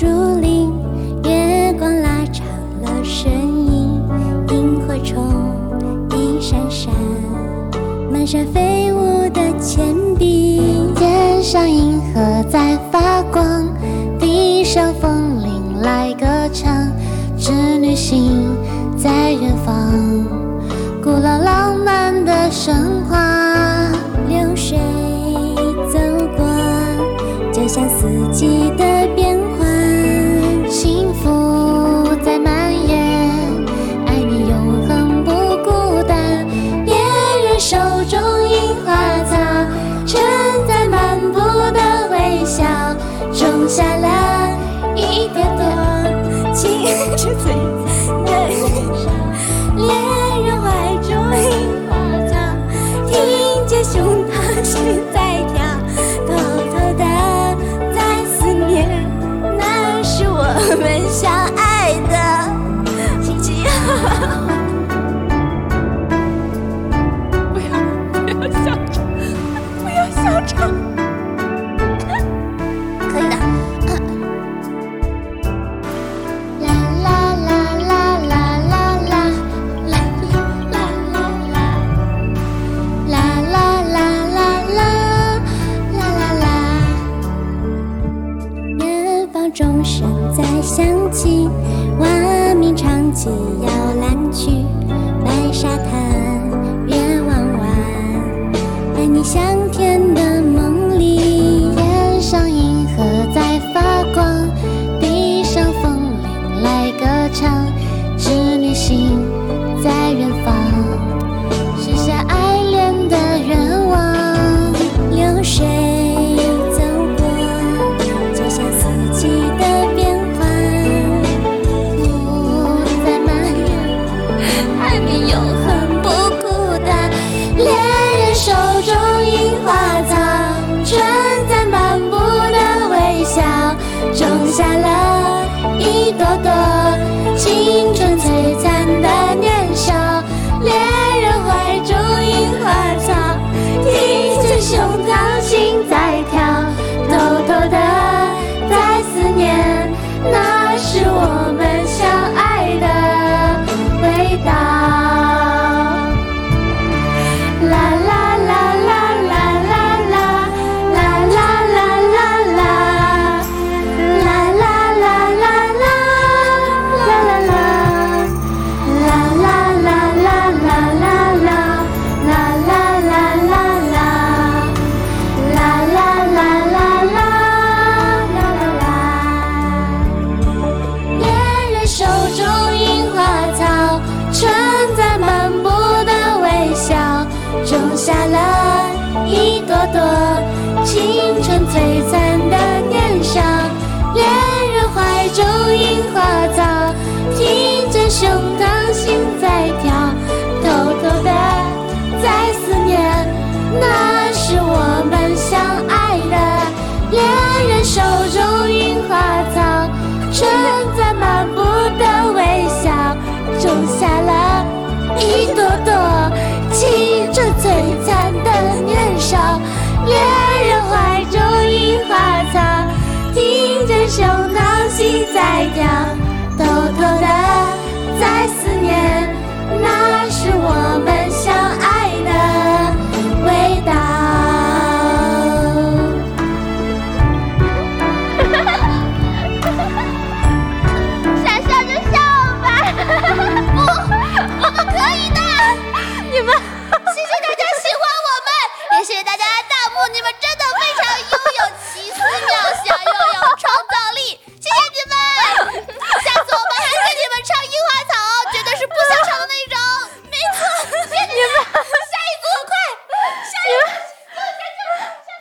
竹林，月光拉长了身影，萤火虫一闪闪，满山飞舞的钱币，天上银河在发光，地上风铃来歌唱，织女星在远方，古老浪漫的神话，流水走过，就像四季的。下了一点点情，这嘴嫩。恋人怀中一把枪，听见胸膛心在跳，偷偷的在思念，那是我们相爱的奇迹。不要，不要笑场，不要笑场。钟声再响起蛙鸣唱起摇篮曲白沙滩。感謝了一朵朵。的在掉偷偷的